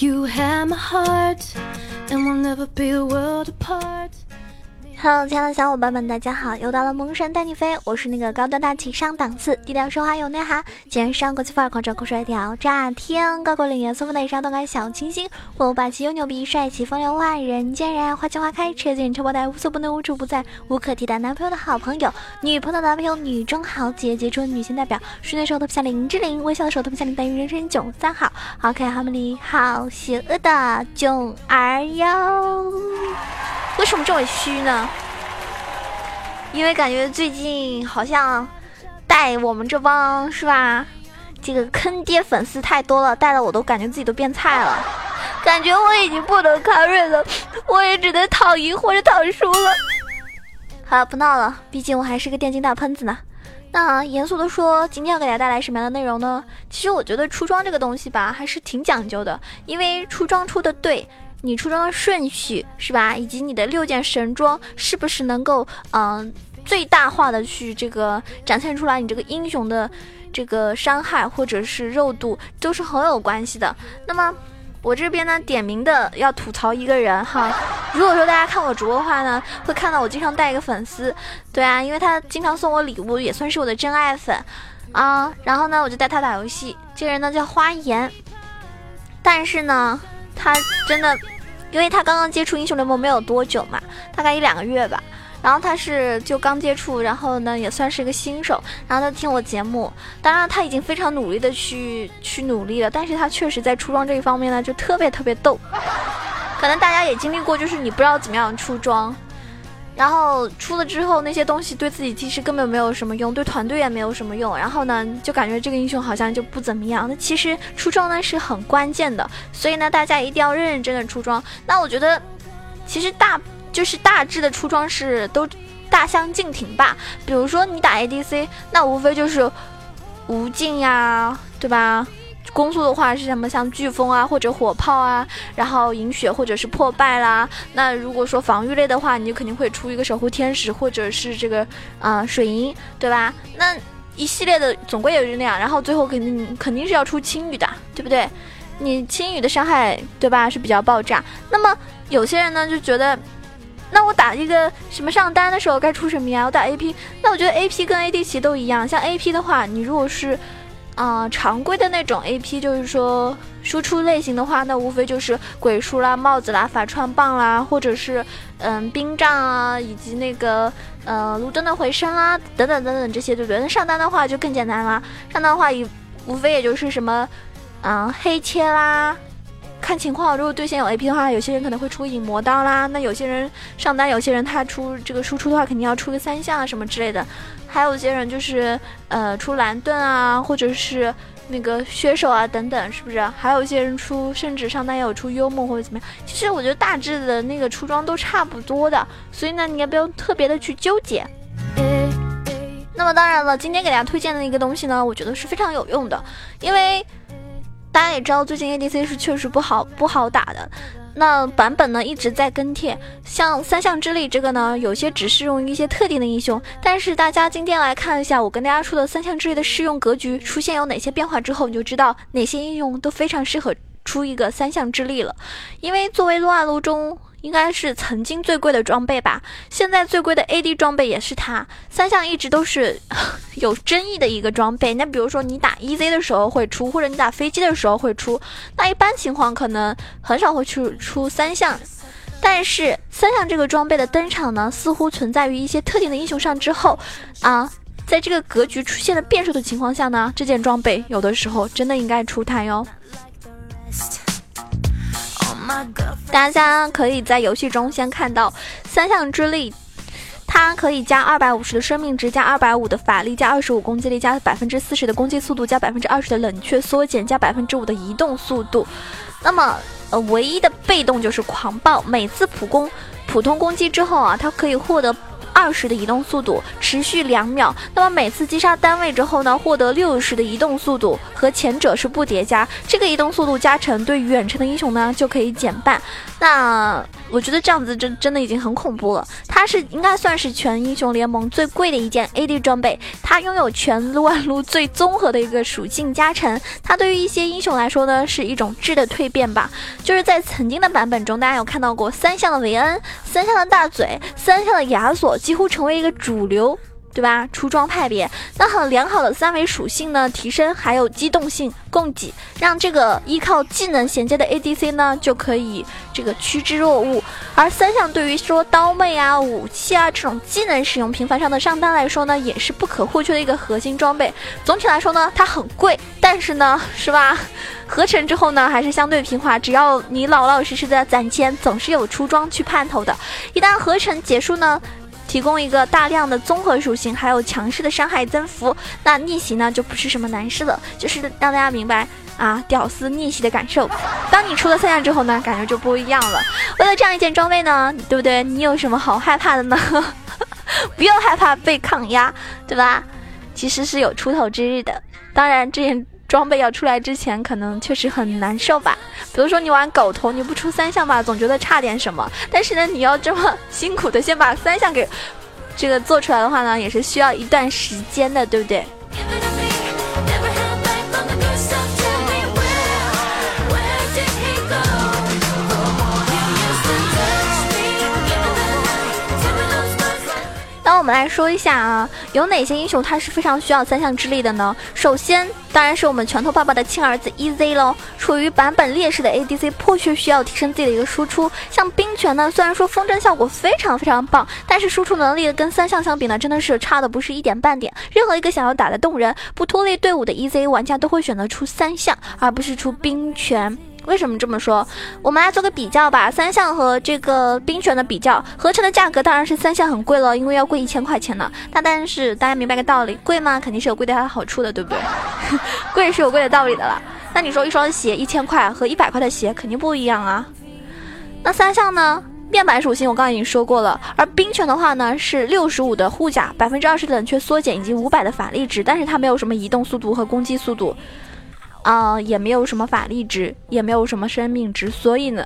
You have my heart, and we'll never be a world apart. Hello，亲爱的小伙伴们，大家好！又到了萌神带你飞，我是那个高端大气上档次、低调奢华有内涵、今天上国际范儿、狂拽酷帅屌炸天、高贵冷艳、送风内伤、动感小清新、我霸气又牛逼、帅气风流万人间人爱、花见花开、车见车爆胎、无所不能、无处不在、无可替代男朋友的好朋友、女朋友的男朋友、女中豪杰、杰出的女性代表、睡的时候特别像林志玲、微笑的时候特别像林黛玉、人生囧三好、好可爱、好美丽、好邪恶的囧儿哟！为什么这么虚呢？因为感觉最近好像带我们这帮是吧，这个坑爹粉丝太多了，带的我都感觉自己都变菜了，感觉我已经不能 carry 了，我也只能躺赢或者躺输了。好了，不闹了，毕竟我还是个电竞大喷子呢。那严肃的说，今天要给大家带来什么样的内容呢？其实我觉得出装这个东西吧，还是挺讲究的，因为出装出的对。你出装的顺序是吧，以及你的六件神装是不是能够嗯最大化的去这个展现出来你这个英雄的这个伤害或者是肉度都是很有关系的。那么我这边呢点名的要吐槽一个人哈，如果说大家看我直播的话呢，会看到我经常带一个粉丝，对啊，因为他经常送我礼物，也算是我的真爱粉啊。然后呢，我就带他打游戏，这个人呢叫花颜，但是呢。他真的，因为他刚刚接触英雄联盟没有多久嘛，大概一两个月吧。然后他是就刚接触，然后呢也算是一个新手。然后他听我节目，当然他已经非常努力的去去努力了，但是他确实在出装这一方面呢就特别特别逗。可能大家也经历过，就是你不知道怎么样出装。然后出了之后，那些东西对自己其实根本没有什么用，对团队也没有什么用。然后呢，就感觉这个英雄好像就不怎么样。那其实出装呢是很关键的，所以呢，大家一定要认认真真出装。那我觉得，其实大就是大致的出装是都大相径庭吧。比如说你打 ADC，那无非就是无尽呀，对吧？攻速的话是什么？像飓风啊，或者火炮啊，然后饮血或者是破败啦。那如果说防御类的话，你就肯定会出一个守护天使，或者是这个啊水银，对吧？那一系列的总归也是那样。然后最后肯定肯定是要出青羽的，对不对？你青羽的伤害，对吧？是比较爆炸。那么有些人呢就觉得，那我打一个什么上单的时候该出什么呀？我打 AP，那我觉得 AP 跟 AD 其实都一样。像 AP 的话，你如果是啊，常规的那种 A P 就是说输出类型的话，那无非就是鬼书啦、帽子啦、法穿棒啦，或者是嗯冰杖啊，以及那个呃卢登的回声啦，等等等等这些，对不对？那上单的话就更简单啦，上单的话也无非也就是什么嗯黑切啦。看情况，如果对线有 A P 的话，有些人可能会出影魔刀啦。那有些人上单，有些人他出这个输出的话，肯定要出个三项啊什么之类的。还有些人就是呃出蓝盾啊，或者是那个削手啊等等，是不是？还有一些人出甚至上单也有出幽梦或者怎么样。其实我觉得大致的那个出装都差不多的，所以呢，你也不用特别的去纠结。那么当然了，今天给大家推荐的一个东西呢，我觉得是非常有用的，因为。大家也知道，最近 ADC 是确实不好不好打的，那版本呢一直在更替。像三项之力这个呢，有些只适用于一些特定的英雄。但是大家今天来看一下我跟大家说的三项之力的适用格局出现有哪些变化之后，你就知道哪些英雄都非常适合出一个三项之力了。因为作为撸啊撸中。应该是曾经最贵的装备吧，现在最贵的 AD 装备也是它。三项一直都是 有争议的一个装备。那比如说你打 EZ 的时候会出，或者你打飞机的时候会出，那一般情况可能很少会去出三项。但是三项这个装备的登场呢，似乎存在于一些特定的英雄上之后啊，在这个格局出现了变数的情况下呢，这件装备有的时候真的应该出台哟。大家可以在游戏中先看到三项之力，它可以加二百五十的生命值，加二百五的法力，加二十五攻击力，加百分之四十的攻击速度，加百分之二十的冷却缩减，加百分之五的移动速度。那么，呃，唯一的被动就是狂暴，每次普攻普通攻击之后啊，它可以获得。二十的移动速度持续两秒，那么每次击杀单位之后呢，获得六十的移动速度，和前者是不叠加。这个移动速度加成对远程的英雄呢就可以减半。那我觉得这样子真真的已经很恐怖了。它是应该算是全英雄联盟最贵的一件 AD 装备，它拥有全撸啊撸最综合的一个属性加成。它对于一些英雄来说呢，是一种质的蜕变吧。就是在曾经的版本中，大家有看到过三项的维恩、三项的大嘴、三项的亚索，几乎成为一个主流。对吧？出装派别，那很良好的三维属性呢提升，还有机动性供给，让这个依靠技能衔接的 ADC 呢就可以这个趋之若鹜。而三项对于说刀妹啊、武器啊这种技能使用频繁上的上单来说呢，也是不可或缺的一个核心装备。总体来说呢，它很贵，但是呢，是吧？合成之后呢，还是相对平滑，只要你老老实实的攒钱，总是有出装去盼头的。一旦合成结束呢？提供一个大量的综合属性，还有强势的伤害增幅，那逆袭呢就不是什么难事了，就是让大家明白啊，屌丝逆袭的感受。当你出了三项之后呢，感觉就不一样了。为了这样一件装备呢，对不对？你有什么好害怕的呢？不要害怕被抗压，对吧？其实是有出头之日的。当然这件。装备要出来之前，可能确实很难受吧。比如说你玩狗头，你不出三项吧，总觉得差点什么。但是呢，你要这么辛苦的先把三项给这个做出来的话呢，也是需要一段时间的，对不对？们来说一下啊，有哪些英雄他是非常需要三项之力的呢？首先，当然是我们拳头爸爸的亲儿子 EZ 喽。处于版本劣势的 ADC，迫切需要提升自己的一个输出。像冰拳呢，虽然说风筝效果非常非常棒，但是输出能力跟三项相比呢，真的是差的不是一点半点。任何一个想要打得动人、不拖累队伍的 EZ 玩家，都会选择出三项，而不是出冰拳。为什么这么说？我们来做个比较吧，三项和这个冰泉的比较，合成的价格当然是三项很贵了，因为要贵一千块钱呢。那但是大家明白个道理，贵吗？肯定是有贵的它的好处的，对不对？贵是有贵的道理的啦。那你说一双鞋一千块和一百块的鞋肯定不一样啊。那三项呢？面板属性我刚刚已经说过了，而冰泉的话呢是六十五的护甲，百分之二十冷却缩减以及五百的法力值，但是它没有什么移动速度和攻击速度。啊，也没有什么法力值，也没有什么生命值，所以呢，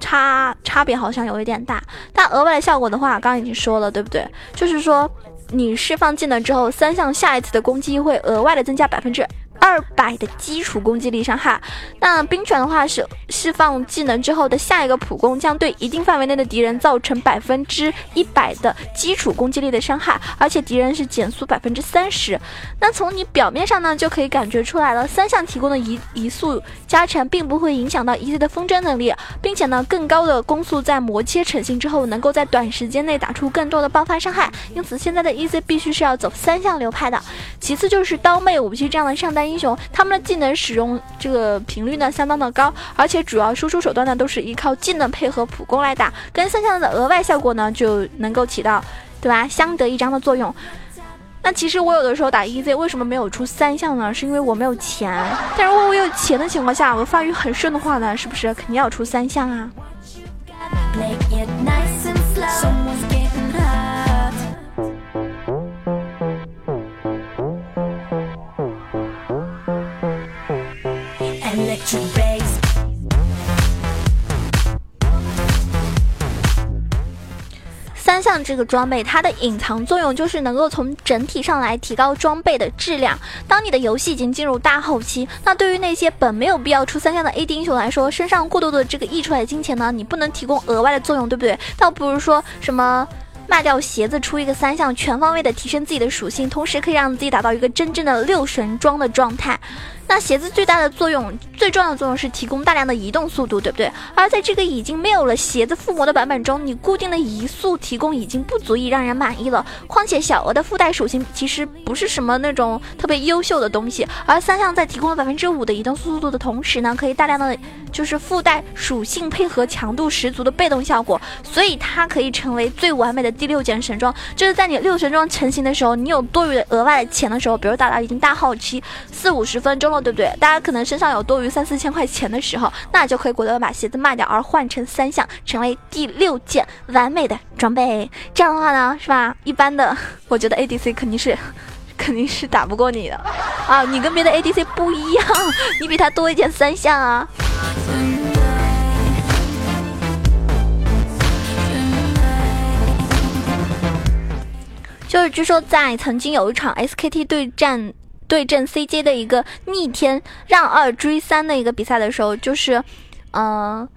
差差别好像有一点大。但额外的效果的话，刚刚已经说了，对不对？就是说，你释放技能之后，三项下一次的攻击会额外的增加百分之。二百的基础攻击力伤害，那冰拳的话是释放技能之后的下一个普攻将对一定范围内的敌人造成百分之一百的基础攻击力的伤害，而且敌人是减速百分之三十。那从你表面上呢就可以感觉出来了，三项提供的移移速加成并不会影响到 EZ 的风筝能力，并且呢更高的攻速在魔切成型之后能够在短时间内打出更多的爆发伤害，因此现在的 EZ 必须是要走三项流派的。其次就是刀妹武器这样的上单。英雄他们的技能使用这个频率呢相当的高，而且主要输出手段呢都是依靠技能配合普攻来打，跟三项的额外效果呢就能够起到对吧相得益彰的作用。那其实我有的时候打 EZ 为什么没有出三项呢？是因为我没有钱。但如果我有钱的情况下，我发育很顺的话呢，是不是肯定要出三项啊？三项这个装备，它的隐藏作用就是能够从整体上来提高装备的质量。当你的游戏已经进入大后期，那对于那些本没有必要出三项的 AD 英雄来说，身上过多的这个溢出来的金钱呢，你不能提供额外的作用，对不对？倒不如说什么卖掉鞋子出一个三项，全方位的提升自己的属性，同时可以让自己达到一个真正的六神装的状态。那鞋子最大的作用，最重要的作用是提供大量的移动速度，对不对？而在这个已经没有了鞋子附魔的版本中，你固定的移速提供已经不足以让人满意了。况且小额的附带属性其实不是什么那种特别优秀的东西，而三项在提供了百分之五的移动速度的同时呢，可以大量的就是附带属性配合强度十足的被动效果，所以它可以成为最完美的第六件神装。就是在你六神装成型的时候，你有多余的额外的钱的时候，比如打到已经大后期四五十分钟。对不对？大家可能身上有多余三四千块钱的时候那就可以果断把鞋子卖掉而换成三项成为第六件完美的装备。这样的话呢是吧？一般的我觉得 adc 肯定是 肯定是打不过你的。啊你跟别的 adc 不一样你比他多一件三项啊。就是据说在曾经有一场 skt 对战对阵 CJ 的一个逆天让二追三的一个比赛的时候，就是，嗯，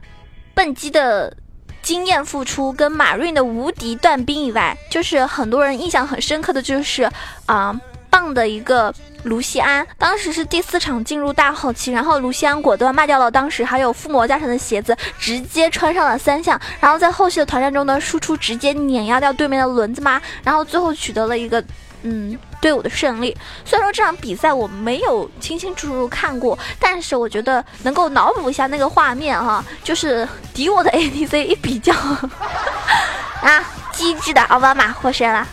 笨鸡的经验付出跟马瑞的无敌断兵以外，就是很多人印象很深刻的就是，啊，棒的一个。卢锡安当时是第四场进入大后期，然后卢锡安果断卖掉了当时还有附魔加成的鞋子，直接穿上了三项，然后在后续的团战中呢，输出直接碾压掉对面的轮子妈，然后最后取得了一个嗯队伍的胜利。虽然说这场比赛我没有清清楚楚看过，但是我觉得能够脑补一下那个画面哈，就是敌我的 ADC 一比较啊，机智的奥巴马获胜了。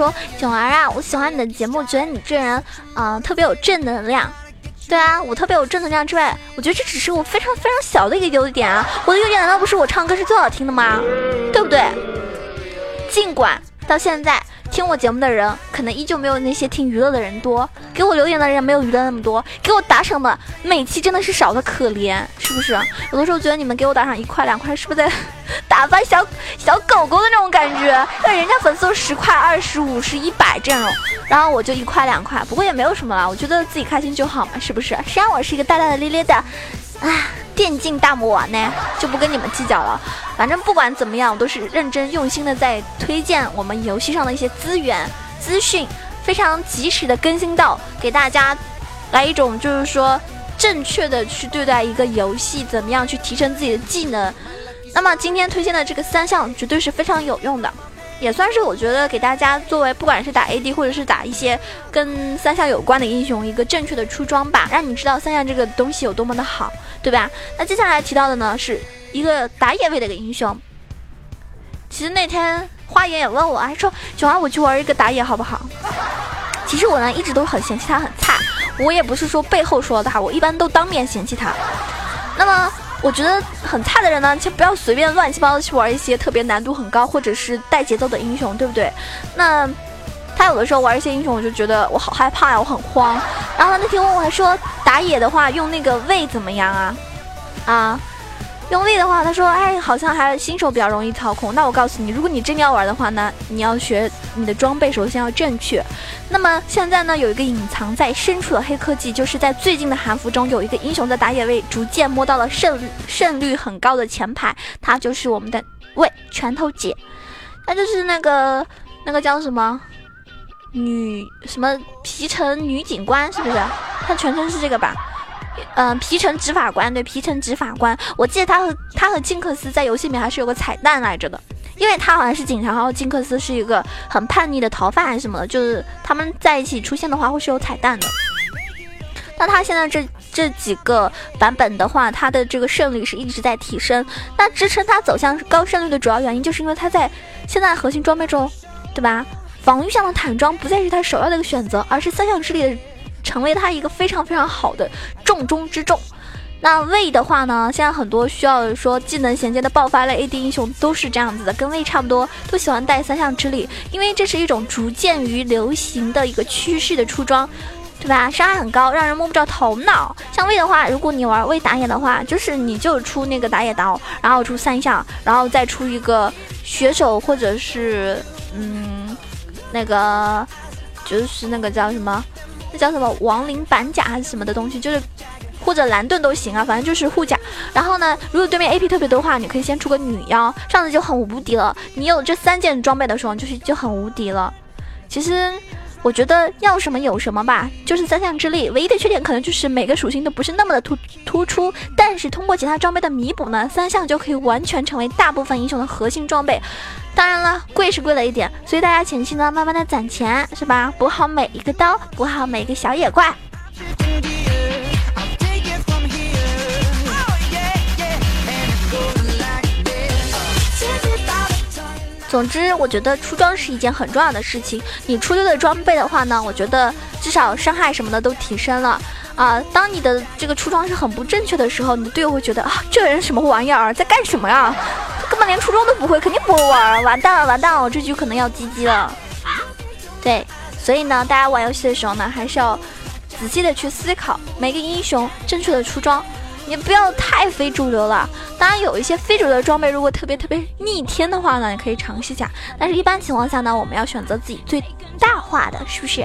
说，囧儿啊，我喜欢你的节目，觉得你这人啊特别有正能量。对啊，我特别有正能量之外，我觉得这只是我非常非常小的一个优点啊。我的优点难道不是我唱歌是最好听的吗？对不对？尽管到现在。听我节目的人可能依旧没有那些听娱乐的人多，给我留言的人没有娱乐那么多，给我打赏的每期真的是少的可怜，是不是？有的时候觉得你们给我打赏一块两块，是不是在打发小小狗狗的那种感觉？那人家粉丝都十块、二十五、十、一百这种，然后我就一块两块，不过也没有什么啦，我觉得自己开心就好嘛，是不是？谁让我是一个大大咧咧的，啊。电竞大魔王呢，就不跟你们计较了。反正不管怎么样，我都是认真用心的在推荐我们游戏上的一些资源资讯，非常及时的更新到给大家，来一种就是说正确的去对待一个游戏，怎么样去提升自己的技能。那么今天推荐的这个三项绝对是非常有用的。也算是我觉得给大家作为不管是打 AD 或者是打一些跟三项有关的英雄一个正确的出装吧，让你知道三项这个东西有多么的好，对吧？那接下来提到的呢是一个打野位的一个英雄。其实那天花爷也问我，还说九儿我去玩一个打野好不好？其实我呢一直都很嫌弃他很菜，我也不是说背后说他，我一般都当面嫌弃他。那么。我觉得很菜的人呢，就不要随便乱七八糟去玩一些特别难度很高或者是带节奏的英雄，对不对？那他有的时候玩一些英雄，我就觉得我好害怕呀，我很慌。然后他那天问我还说，打野的话用那个位怎么样啊？啊？用力的话，他说：“哎，好像还新手比较容易操控。”那我告诉你，如果你真的要玩的话呢，你要学你的装备，首先要正确。那么现在呢，有一个隐藏在深处的黑科技，就是在最近的韩服中，有一个英雄的打野位逐渐摸到了胜胜率很高的前排，他就是我们的喂拳头姐，他就是那个那个叫什么女什么皮城女警官，是不是？他全称是这个吧？嗯，皮城执法官对皮城执法官，我记得他和他和金克斯在游戏里面还是有个彩蛋来着的，因为他好像是警察，然后金克斯是一个很叛逆的逃犯还是什么的，就是他们在一起出现的话会是有彩蛋的。那他现在这这几个版本的话，他的这个胜率是一直在提升，那支撑他走向高胜率的主要原因，就是因为他在现在核心装备中，对吧？防御上的坦装不再是他首要的一个选择，而是三项之力的。成为他一个非常非常好的重中之重。那魏的话呢，现在很多需要说技能衔接的爆发类 AD 英雄都是这样子的，跟魏差不多，都喜欢带三项之力，因为这是一种逐渐于流行的一个趋势的出装，对吧？伤害很高，让人摸不着头脑。像魏的话，如果你玩魏打野的话，就是你就出那个打野刀，然后出三项，然后再出一个血手或者是嗯那个就是那个叫什么？那叫什么亡灵板甲还是什么的东西，就是或者蓝盾都行啊，反正就是护甲。然后呢，如果对面 AP 特别多的话，你可以先出个女妖，这样子就很无敌了。你有这三件装备的时候，就是就很无敌了。其实我觉得要什么有什么吧，就是三项之力。唯一的缺点可能就是每个属性都不是那么的突突出，但是通过其他装备的弥补呢，三项就可以完全成为大部分英雄的核心装备。当然了，贵是贵了一点，所以大家前期呢，慢慢的攒钱，是吧？补好每一个刀，补好每一个小野怪。总之，我觉得出装是一件很重要的事情。你出对的装备的话呢，我觉得至少伤害什么的都提升了。啊，当你的这个出装是很不正确的时候，你的队友会觉得啊，这人什么玩意儿，在干什么呀？根本连出装都不会，肯定不会玩，完蛋了，完蛋了，我这局可能要 GG 了。对，所以呢，大家玩游戏的时候呢，还是要仔细的去思考每个英雄正确的出装，你不要太非主流了。当然，有一些非主流的装备，如果特别特别逆天的话呢，你可以尝试一下。但是，一般情况下呢，我们要选择自己最大化的，是不是？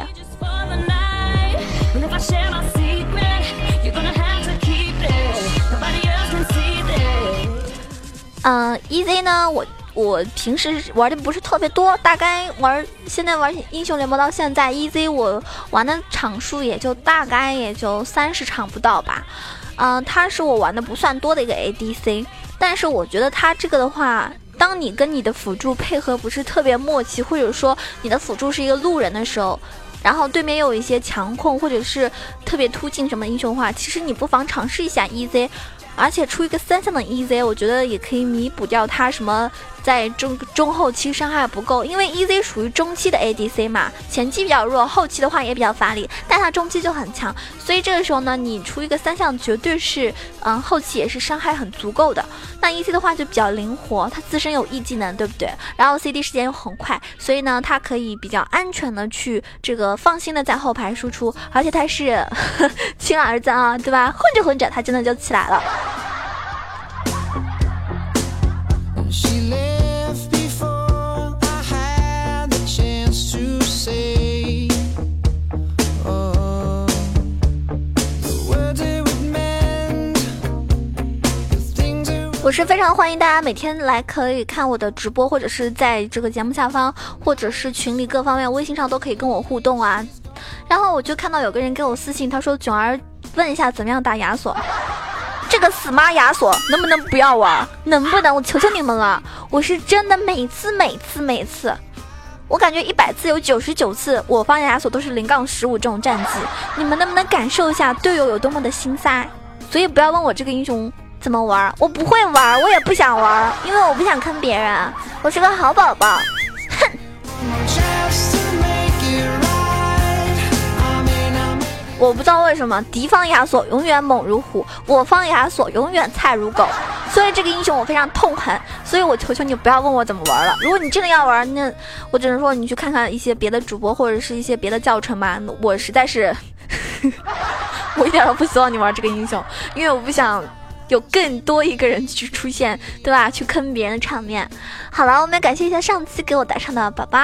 嗯，EZ 呢，我我平时玩的不是特别多，大概玩现在玩英雄联盟到现在，EZ 我玩的场数也就大概也就三十场不到吧。嗯，他是我玩的不算多的一个 ADC，但是我觉得他这个的话，当你跟你的辅助配合不是特别默契，或者说你的辅助是一个路人的时候，然后对面又有一些强控或者是特别突进什么英雄的话，其实你不妨尝试一下 EZ。而且出一个三项的 EZ，我觉得也可以弥补掉他什么。在中中后期伤害不够，因为 EZ 属于中期的 ADC 嘛，前期比较弱，后期的话也比较乏力，但他中期就很强，所以这个时候呢，你出一个三项绝对是，嗯，后期也是伤害很足够的。那 e c 的话就比较灵活，他自身有 E 技能，对不对？然后 CD 时间又很快，所以呢，他可以比较安全的去这个放心的在后排输出，而且他是亲儿子啊，对吧？混着混着他真的就起来了。我是非常欢迎大家每天来可以看我的直播，或者是在这个节目下方，或者是群里各方面微信上都可以跟我互动啊。然后我就看到有个人给我私信，他说：“囧儿，问一下怎么样打亚索？这个死妈亚索能不能不要玩？能不能？我求求你们了！我是真的每次每次每次，我感觉一百次有九十九次我方亚索都是零杠十五这种战绩，你们能不能感受一下队友有多么的心塞？所以不要问我这个英雄。”怎么玩？我不会玩，我也不想玩，因为我不想坑别人。我是个好宝宝。哼。我不知道为什么敌方亚索永远猛如虎，我方亚索永远菜如狗，所以这个英雄我非常痛恨。所以我求求你不要问我怎么玩了。如果你真的要玩，那我只能说你去看看一些别的主播或者是一些别的教程吧。我实在是，我一点都不希望你玩这个英雄，因为我不想。有更多一个人去出现，对吧？去坑别人的场面。好了，我们要感谢一下上期给我打赏的宝宝，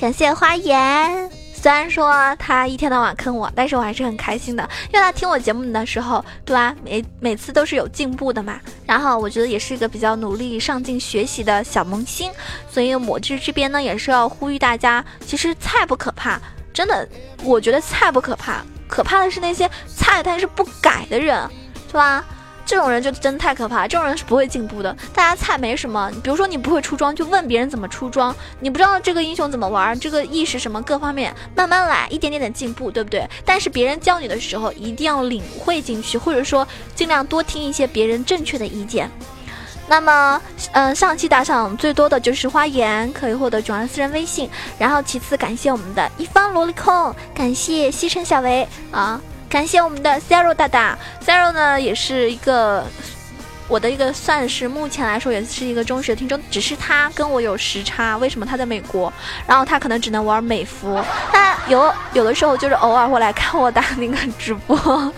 感谢花颜。虽然说他一天到晚坑我，但是我还是很开心的，因为他听我节目的时候，对吧？每每次都是有进步的嘛。然后我觉得也是一个比较努力上进学习的小萌新，所以我这这边呢也是要呼吁大家，其实菜不可怕，真的，我觉得菜不可怕，可怕的是那些菜但是不改的人，对吧？这种人就真太可怕，这种人是不会进步的。大家菜没什么，比如说你不会出装，就问别人怎么出装。你不知道这个英雄怎么玩，这个意识什么各方面，慢慢来，一点点的进步，对不对？但是别人教你的时候，一定要领会进去，或者说尽量多听一些别人正确的意见。那么，嗯，上期打赏最多的就是花颜，可以获得主儿私人微信。然后其次感谢我们的一方萝莉控，感谢西城小维啊。感谢我们的 Zero 大大，Zero 呢也是一个我的一个算是目前来说也是一个忠实的听众，只是他跟我有时差，为什么他在美国？然后他可能只能玩美服，他有有的时候就是偶尔会来看我打那个直播。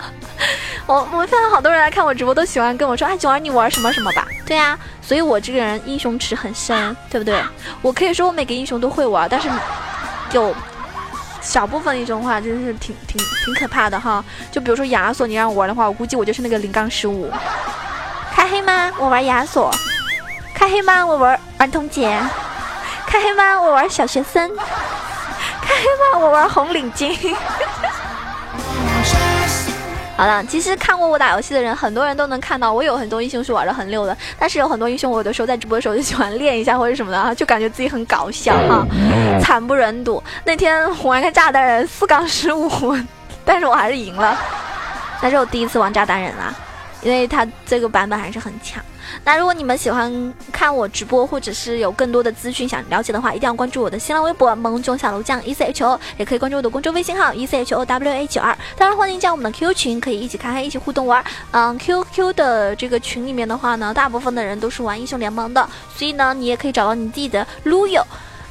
我我发现好多人来看我直播都喜欢跟我说，哎，九儿你玩什么什么吧？对呀，所以我这个人英雄池很深，对不对？我可以说我每个英雄都会玩，但是有。小部分一种话，真是挺挺挺可怕的哈。就比如说亚索，你让我玩的话，我估计我就是那个零杠十五。开黑吗？我玩亚索。开黑吗？我玩儿童节。开黑吗？我玩小学生。开黑吗？我玩红领巾。好了，其实看过我打游戏的人，很多人都能看到我有很多英雄是玩的很溜的，但是有很多英雄我有的时候在直播的时候就喜欢练一下或者什么的啊，就感觉自己很搞笑哈，惨不忍睹。那天我玩个炸弹人四杠十五，但是我还是赢了，那是我第一次玩炸弹人啦。因为它这个版本还是很强。那如果你们喜欢看我直播，或者是有更多的资讯想了解的话，一定要关注我的新浪微博萌囧小楼酱 E C H O，也可以关注我的公众微信号 E C H O W A 九二。当然欢迎加我们的 QQ 群，可以一起开黑，一起互动玩。嗯，Q Q 的这个群里面的话呢，大部分的人都是玩英雄联盟的，所以呢，你也可以找到你自己的撸友。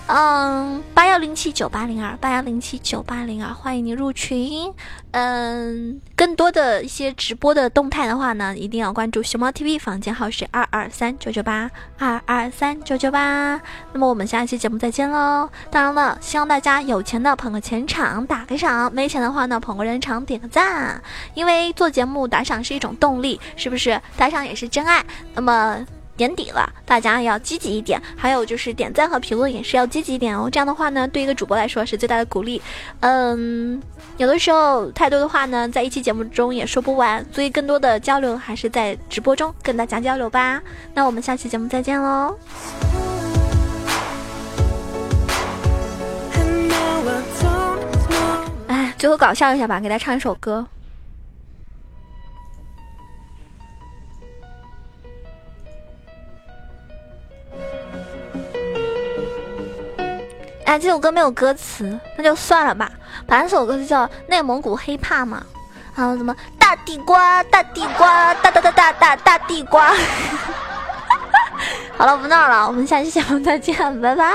嗯，八幺零七九八零二，八幺零七九八零二，欢迎您入群。嗯，更多的一些直播的动态的话呢，一定要关注熊猫 TV，房间号是二二三九九八二二三九九八。那么我们下一期节目再见喽！当然了，希望大家有钱的捧个钱场，打个赏；没钱的话呢，捧个人场，点个赞。因为做节目打赏是一种动力，是不是？打赏也是真爱。那么。年底了，大家要积极一点，还有就是点赞和评论也是要积极一点哦。这样的话呢，对一个主播来说是最大的鼓励。嗯，有的时候太多的话呢，在一期节目中也说不完，所以更多的交流还是在直播中跟大家交流吧。那我们下期节目再见喽。哎，最后搞笑一下吧，给大家唱一首歌。哎，这首歌没有歌词，那就算了吧。反正这首歌是叫内蒙古黑怕嘛，还有什么大地瓜、大地瓜、大大大大大大地瓜。好了，不闹了，我们下期节目再见，拜拜。